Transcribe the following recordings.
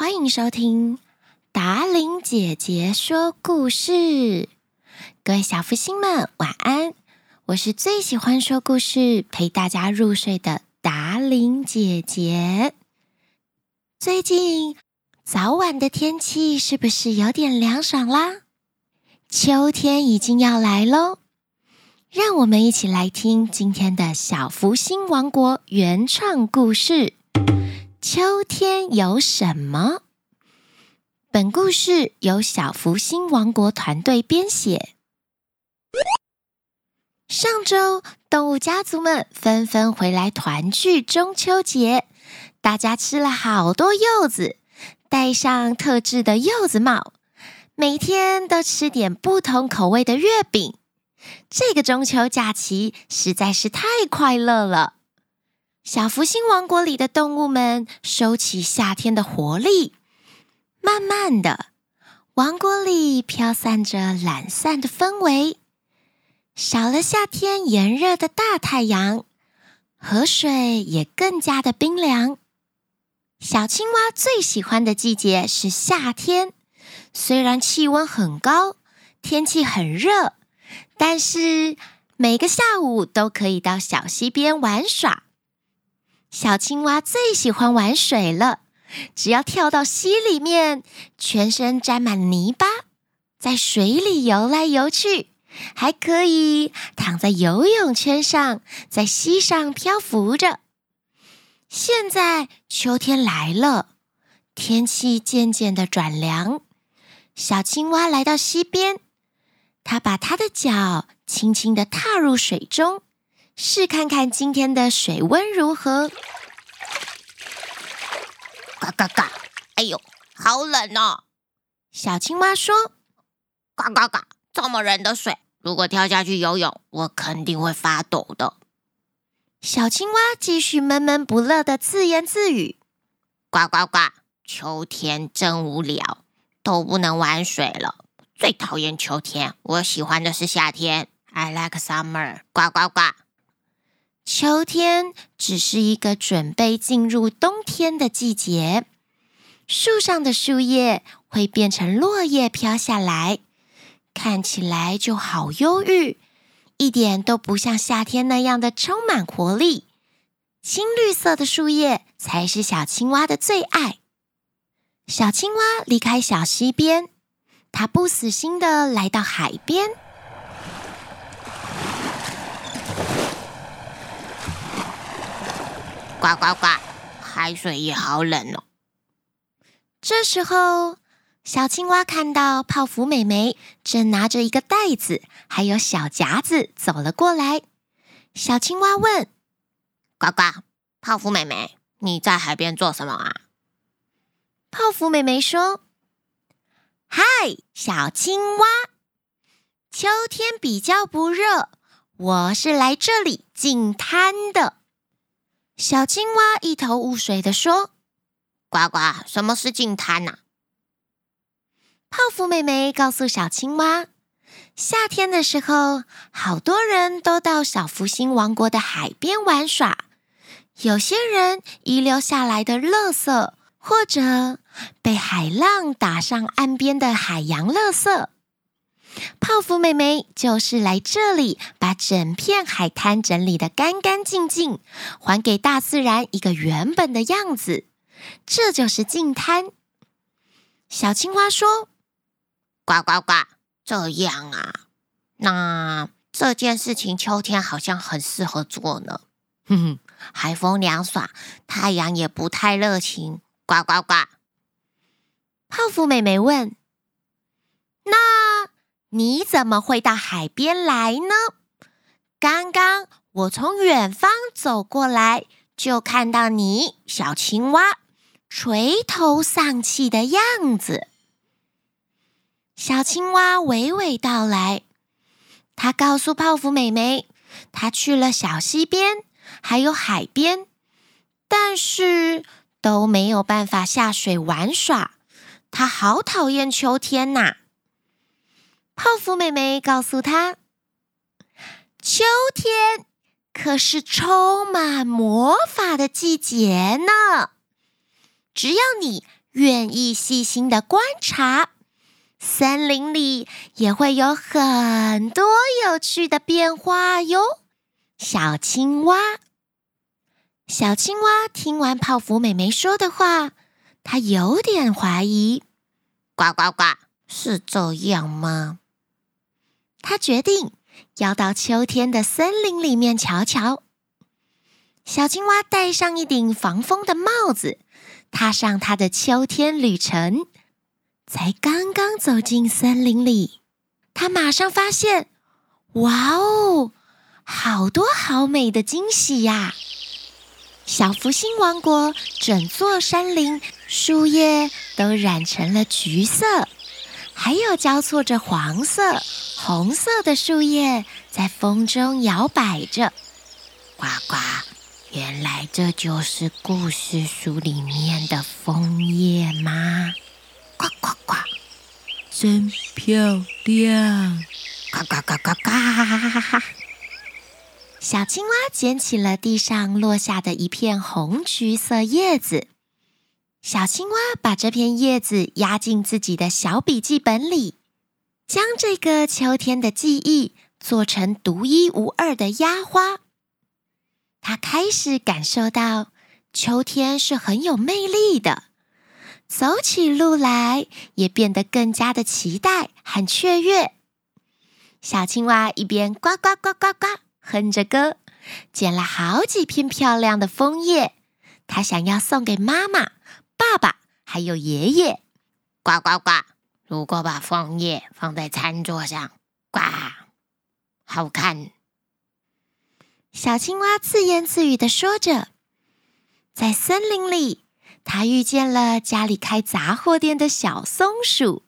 欢迎收听达伶姐姐说故事。各位小福星们，晚安！我是最喜欢说故事、陪大家入睡的达伶姐姐。最近早晚的天气是不是有点凉爽啦？秋天已经要来喽，让我们一起来听今天的小福星王国原创故事。秋天有什么？本故事由小福星王国团队编写。上周，动物家族们纷纷回来团聚中秋节，大家吃了好多柚子，戴上特制的柚子帽，每天都吃点不同口味的月饼。这个中秋假期实在是太快乐了。小福星王国里的动物们收起夏天的活力，慢慢的，王国里飘散着懒散的氛围。少了夏天炎热的大太阳，河水也更加的冰凉。小青蛙最喜欢的季节是夏天，虽然气温很高，天气很热，但是每个下午都可以到小溪边玩耍。小青蛙最喜欢玩水了，只要跳到溪里面，全身沾满泥巴，在水里游来游去，还可以躺在游泳圈上，在溪上漂浮着。现在秋天来了，天气渐渐的转凉，小青蛙来到溪边，它把它的脚轻轻的踏入水中。试看看今天的水温如何？嘎嘎嘎！哎呦，好冷哦！小青蛙说：“嘎嘎嘎！这么冷的水，如果跳下去游泳，我肯定会发抖的。”小青蛙继续闷闷不乐的自言自语：“呱呱呱！秋天真无聊，都不能玩水了。最讨厌秋天，我喜欢的是夏天。I like summer。呱呱呱！”秋天只是一个准备进入冬天的季节，树上的树叶会变成落叶飘下来，看起来就好忧郁，一点都不像夏天那样的充满活力。青绿色的树叶才是小青蛙的最爱。小青蛙离开小溪边，它不死心的来到海边。呱呱呱！海水也好冷哦。这时候，小青蛙看到泡芙美眉正拿着一个袋子，还有小夹子走了过来。小青蛙问：“呱呱，泡芙美眉，你在海边做什么啊？”泡芙美眉说：“嗨，小青蛙，秋天比较不热，我是来这里进滩的。”小青蛙一头雾水地说：“呱呱，什么是净滩呐？”泡芙妹妹告诉小青蛙：“夏天的时候，好多人都到小福星王国的海边玩耍。有些人遗留下来的垃圾，或者被海浪打上岸边的海洋垃圾。”泡芙妹妹就是来这里把整片海滩整理得干干净净，还给大自然一个原本的样子，这就是净滩。小青蛙说：“呱呱呱，这样啊，那这件事情秋天好像很适合做呢。哼哼，海风凉爽，太阳也不太热情。呱呱呱。”泡芙妹妹问：“那？”你怎么会到海边来呢？刚刚我从远方走过来，就看到你小青蛙垂头丧气的样子。小青蛙娓娓道来，他告诉泡芙妹妹，他去了小溪边，还有海边，但是都没有办法下水玩耍。他好讨厌秋天呐！泡芙妹妹告诉他：“秋天可是充满魔法的季节呢。只要你愿意细心的观察，森林里也会有很多有趣的变化哟。小青蛙，小青蛙听完泡芙妹妹说的话，它有点怀疑。呱呱呱，是这样吗？它决定要到秋天的森林里面瞧瞧。小青蛙戴上一顶防风的帽子，踏上它的秋天旅程。才刚刚走进森林里，它马上发现，哇哦，好多好美的惊喜呀！小福星王国整座山林树叶都染成了橘色，还有交错着黄色、红色的树叶在风中摇摆着，呱呱。原来这就是故事书里面的枫叶吗？呱呱呱，真漂亮！呱呱呱呱呱！小青蛙捡起了地上落下的一片红橘色叶子，小青蛙把这片叶子压进自己的小笔记本里，将这个秋天的记忆做成独一无二的压花。他开始感受到秋天是很有魅力的，走起路来也变得更加的期待和雀跃。小青蛙一边呱呱呱呱呱哼着歌，捡了好几片漂亮的枫叶，它想要送给妈妈、爸爸还有爷爷。呱呱呱！如果把枫叶放在餐桌上，呱，好看。小青蛙自言自语的说着，在森林里，它遇见了家里开杂货店的小松鼠。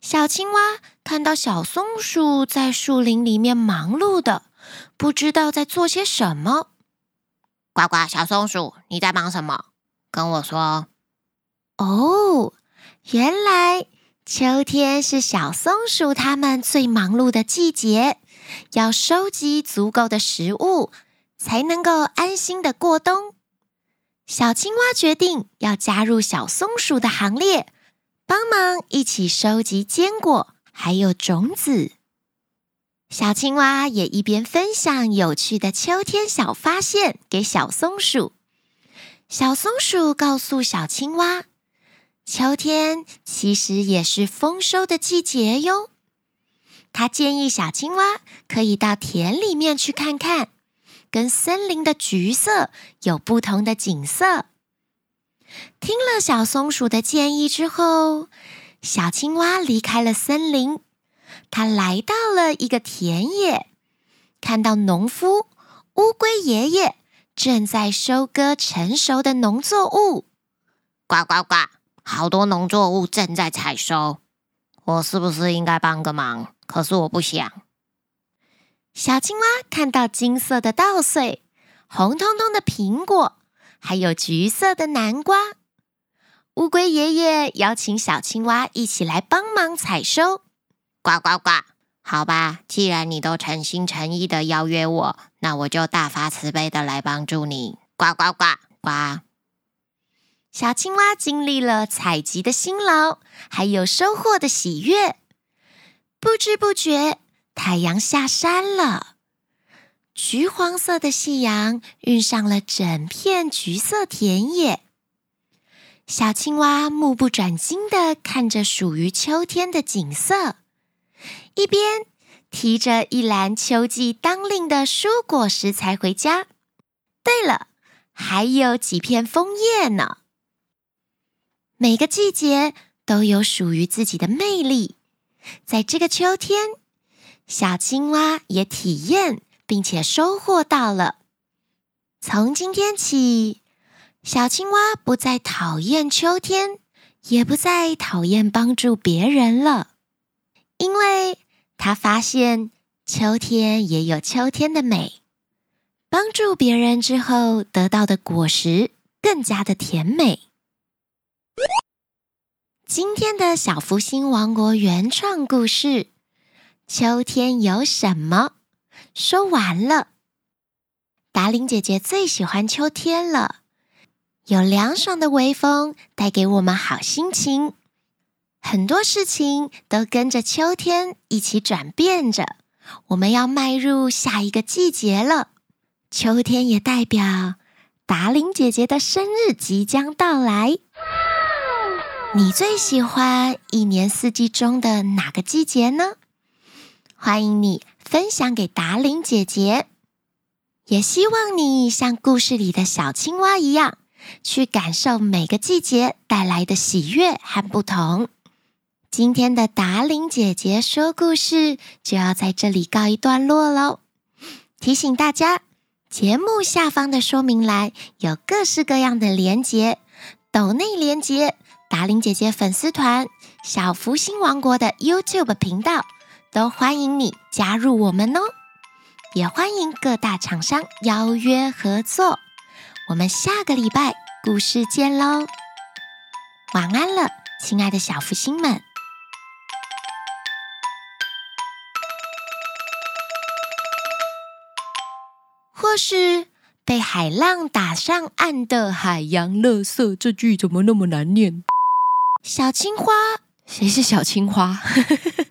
小青蛙看到小松鼠在树林里面忙碌的，不知道在做些什么。呱呱，小松鼠，你在忙什么？跟我说。哦，原来秋天是小松鼠它们最忙碌的季节。要收集足够的食物，才能够安心的过冬。小青蛙决定要加入小松鼠的行列，帮忙一起收集坚果还有种子。小青蛙也一边分享有趣的秋天小发现给小松鼠。小松鼠告诉小青蛙，秋天其实也是丰收的季节哟。他建议小青蛙可以到田里面去看看，跟森林的橘色有不同的景色。听了小松鼠的建议之后，小青蛙离开了森林，它来到了一个田野，看到农夫乌龟爷爷正在收割成熟的农作物。呱呱呱！好多农作物正在采收，我是不是应该帮个忙？可是我不想。小青蛙看到金色的稻穗、红彤彤的苹果，还有橘色的南瓜。乌龟爷爷邀请小青蛙一起来帮忙采收。呱呱呱！好吧，既然你都诚心诚意的邀约我，那我就大发慈悲的来帮助你。呱呱呱呱！小青蛙经历了采集的辛劳，还有收获的喜悦。不知不觉，太阳下山了。橘黄色的夕阳晕上了整片橘色田野。小青蛙目不转睛地看着属于秋天的景色，一边提着一篮秋季当令的蔬果食材回家。对了，还有几片枫叶呢。每个季节都有属于自己的魅力。在这个秋天，小青蛙也体验并且收获到了。从今天起，小青蛙不再讨厌秋天，也不再讨厌帮助别人了，因为他发现秋天也有秋天的美。帮助别人之后得到的果实更加的甜美。今天的小福星王国原创故事《秋天有什么》说完了。达伶姐姐最喜欢秋天了，有凉爽的微风带给我们好心情。很多事情都跟着秋天一起转变着。我们要迈入下一个季节了，秋天也代表达伶姐姐的生日即将到来。你最喜欢一年四季中的哪个季节呢？欢迎你分享给达伶姐姐，也希望你像故事里的小青蛙一样，去感受每个季节带来的喜悦和不同。今天的达伶姐姐说故事就要在这里告一段落喽。提醒大家，节目下方的说明栏有各式各样的连结，抖内连结、达伶姐姐粉丝团、小福星王国的 YouTube 频道，都欢迎你加入我们哦。也欢迎各大厂商邀约合作。我们下个礼拜故事见喽！晚安了，亲爱的小福星们。或是被海浪打上岸的海洋垃圾，这句怎么那么难念？小青花，谁是小青花？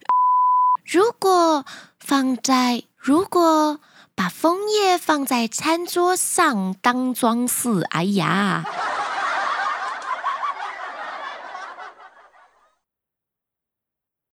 如果放在，如果把枫叶放在餐桌上当装饰，哎呀！